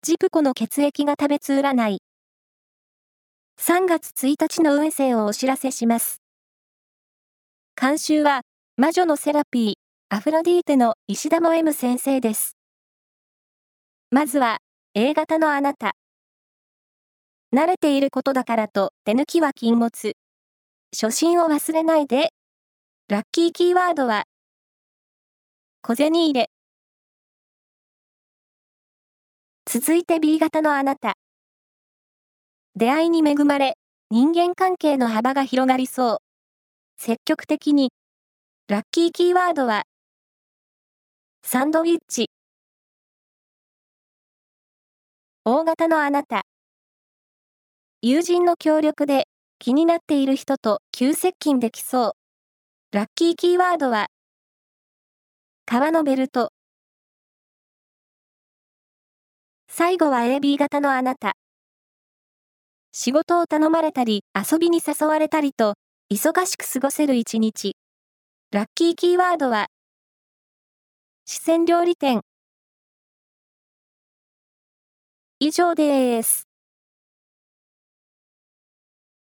ジプコの血液が食べつ占い。3月1日の運勢をお知らせします。監修は、魔女のセラピー、アフロディーテの石田も M 先生です。まずは、A 型のあなた。慣れていることだからと手抜きは禁物。初心を忘れないで。ラッキーキーワードは、小銭入れ。続いて B 型のあなた。出会いに恵まれ、人間関係の幅が広がりそう。積極的に。ラッキーキーワードは、サンドウィッチ。大型のあなた。友人の協力で気になっている人と急接近できそう。ラッキーキーワードは、革のベルト。最後は AB 型のあなた。仕事を頼まれたり、遊びに誘われたりと、忙しく過ごせる一日。ラッキーキーワードは、四川料理店。以上です。